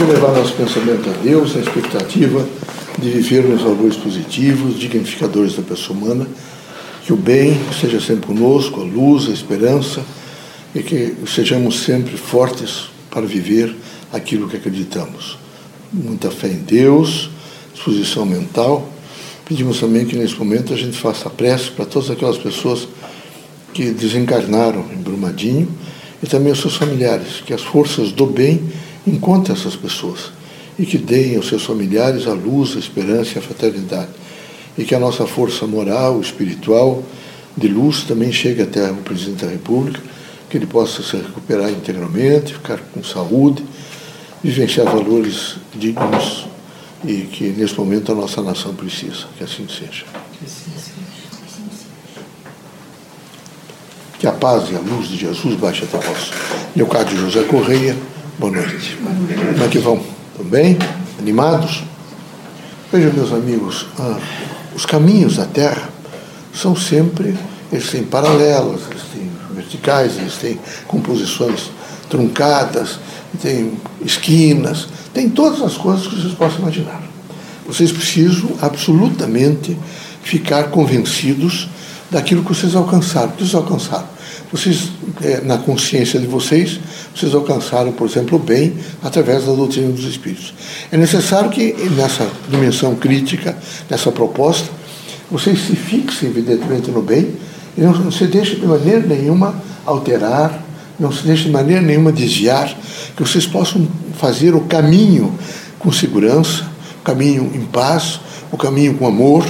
Vou levar nosso pensamento a Deus na expectativa de vivermos valores positivos, dignificadores da pessoa humana, que o bem esteja sempre conosco, a luz, a esperança, e que sejamos sempre fortes para viver aquilo que acreditamos. Muita fé em Deus, disposição mental. Pedimos também que nesse momento a gente faça prece para todas aquelas pessoas que desencarnaram em Brumadinho e também os seus familiares, que as forças do bem encontrem essas pessoas e que deem aos seus familiares a luz, a esperança e a fraternidade. E que a nossa força moral, espiritual, de luz também chegue até o presidente da República, que ele possa se recuperar integralmente, ficar com saúde, vivenciar valores dignos e que nesse momento a nossa nação precisa. Que assim seja. Que a paz e a luz de Jesus baixe até vós. Leocádio José Correia, boa noite. Como é que vão? Estão bem? Animados? Vejam, meus amigos, ah, os caminhos da Terra são sempre, eles têm paralelos, eles têm verticais, eles têm composições truncadas, têm esquinas, tem todas as coisas que vocês possam imaginar. Vocês precisam absolutamente ficar convencidos daquilo que vocês alcançaram. O que vocês alcançaram? Vocês, é, na consciência de vocês, vocês alcançaram, por exemplo, o bem através da doutrina dos Espíritos. É necessário que, nessa dimensão crítica, nessa proposta, vocês se fixem, evidentemente, no bem e não, não se deixem de maneira nenhuma alterar, não se deixem de maneira nenhuma desviar, que vocês possam fazer o caminho com segurança, o caminho em paz, o caminho com amor,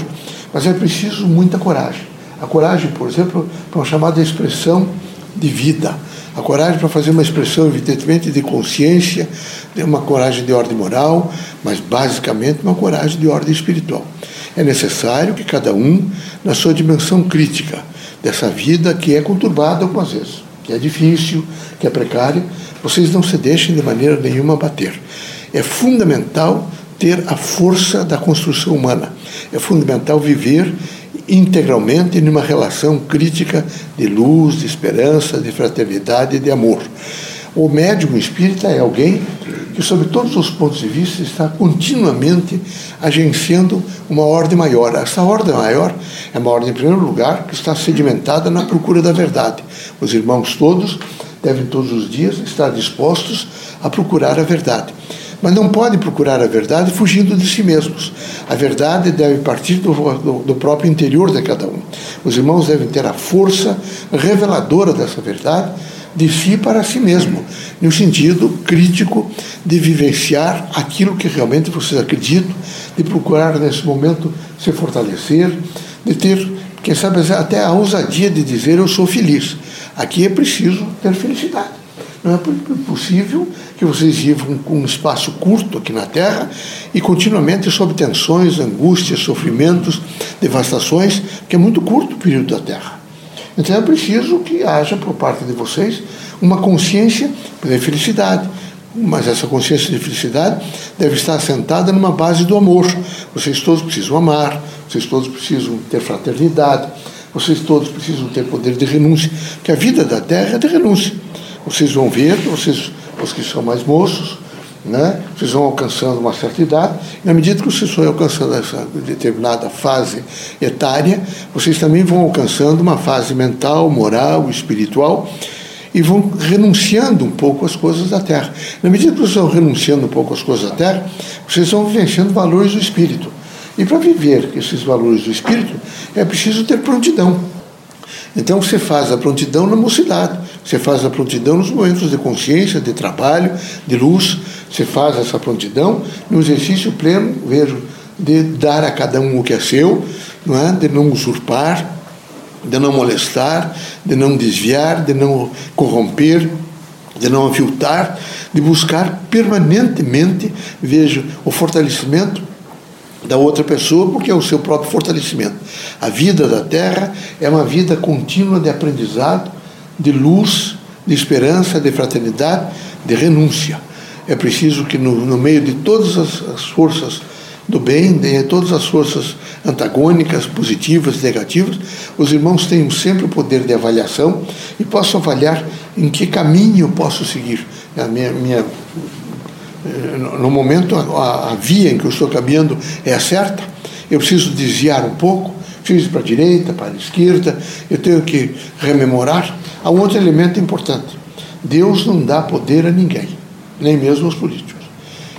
mas é preciso muita coragem. A coragem, por exemplo, para uma chamada expressão de vida. A coragem para fazer uma expressão, evidentemente, de consciência, uma coragem de ordem moral, mas basicamente uma coragem de ordem espiritual. É necessário que cada um, na sua dimensão crítica dessa vida que é conturbada algumas vezes, que é difícil, que é precária, vocês não se deixem de maneira nenhuma bater. É fundamental ter a força da construção humana. É fundamental viver integralmente numa relação crítica de luz, de esperança, de fraternidade e de amor. O médium espírita é alguém que, sob todos os pontos de vista, está continuamente agenciando uma ordem maior. Essa ordem maior é uma ordem, em primeiro lugar, que está sedimentada na procura da verdade. Os irmãos todos devem, todos os dias, estar dispostos a procurar a verdade mas não podem procurar a verdade fugindo de si mesmos. A verdade deve partir do, do, do, próprio interior de cada um. Os irmãos devem ter a força reveladora dessa verdade de si para si mesmo, no sentido crítico de vivenciar aquilo que realmente vocês acreditam, de procurar nesse momento se fortalecer, de ter, quem sabe, até a ousadia de dizer eu sou feliz. Aqui é preciso ter felicidade. Não é possível que vocês vivam com um espaço curto aqui na Terra e continuamente sob tensões, angústias, sofrimentos, devastações, que é muito curto o período da Terra. Então é preciso que haja por parte de vocês uma consciência de felicidade. Mas essa consciência de felicidade deve estar assentada numa base do amor. Vocês todos precisam amar, vocês todos precisam ter fraternidade, vocês todos precisam ter poder de renúncia, porque a vida da Terra é de renúncia. Vocês vão ver, vocês, os que são mais moços, né, vocês vão alcançando uma certa idade, e na medida que vocês vão alcançando essa determinada fase etária, vocês também vão alcançando uma fase mental, moral, espiritual, e vão renunciando um pouco às coisas da terra. Na medida que vocês vão renunciando um pouco às coisas da terra, vocês vão vivenciando valores do espírito. E para viver esses valores do espírito, é preciso ter prontidão. Então você faz a prontidão na mocidade, você faz a prontidão nos momentos de consciência, de trabalho, de luz, você faz essa prontidão no exercício pleno, vejo, de dar a cada um o que é seu, não é? de não usurpar, de não molestar, de não desviar, de não corromper, de não aviltar, de buscar permanentemente, vejo, o fortalecimento da outra pessoa, porque é o seu próprio fortalecimento. A vida da Terra é uma vida contínua de aprendizado, de luz, de esperança, de fraternidade, de renúncia. É preciso que, no, no meio de todas as, as, forças do bem, de todas as forças antagônicas, positivas, negativas, os irmãos tenham sempre o poder de avaliação e possam avaliar em que caminho posso seguir. A minha, minha eh, no momento a, a via em que eu estou caminhando é a certa, eu preciso desviar um pouco, ir para a direita, para a esquerda, eu tenho que rememorar. Há um outro elemento importante. Deus não dá poder a ninguém, nem mesmo aos políticos.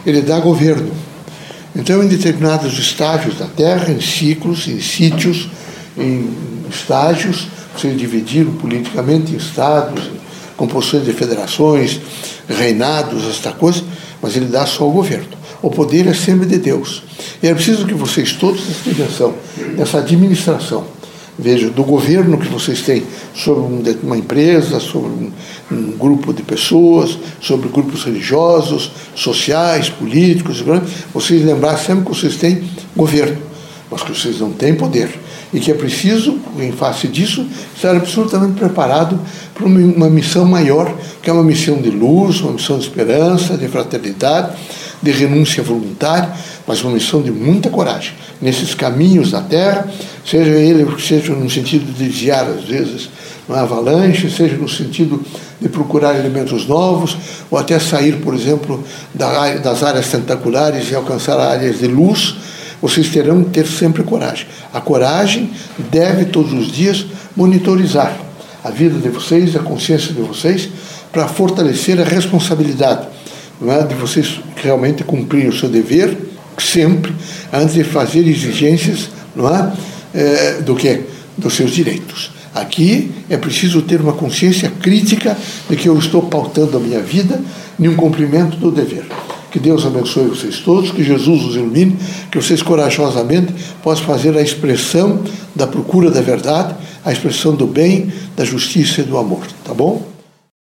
Ele dá governo. Então, em determinados estágios da Terra, em ciclos, em sítios, em estágios, vocês dividiram politicamente em estados, composições de federações, reinados, esta coisa, mas ele dá só o governo. O poder é sempre de Deus. E é preciso que vocês todos atenção nessa administração. Veja, do governo que vocês têm sobre uma empresa, sobre um, um grupo de pessoas, sobre grupos religiosos, sociais, políticos, vocês lembrar sempre que vocês têm governo, mas que vocês não têm poder e que é preciso, em face disso, estar absolutamente preparado para uma missão maior, que é uma missão de luz, uma missão de esperança, de fraternidade, de renúncia voluntária, mas uma missão de muita coragem nesses caminhos da terra, seja ele seja no sentido de desviar às vezes uma avalanche, seja no sentido de procurar elementos novos, ou até sair, por exemplo, das áreas tentaculares e alcançar áreas de luz vocês terão que ter sempre coragem. A coragem deve todos os dias monitorizar a vida de vocês, a consciência de vocês, para fortalecer a responsabilidade é? de vocês realmente cumprirem o seu dever sempre antes de fazer exigências não é? é do que dos seus direitos. Aqui é preciso ter uma consciência crítica de que eu estou pautando a minha vida em um cumprimento do dever. Que Deus abençoe vocês todos, que Jesus os ilumine, que vocês corajosamente possam fazer a expressão da procura da verdade, a expressão do bem, da justiça e do amor. Tá bom?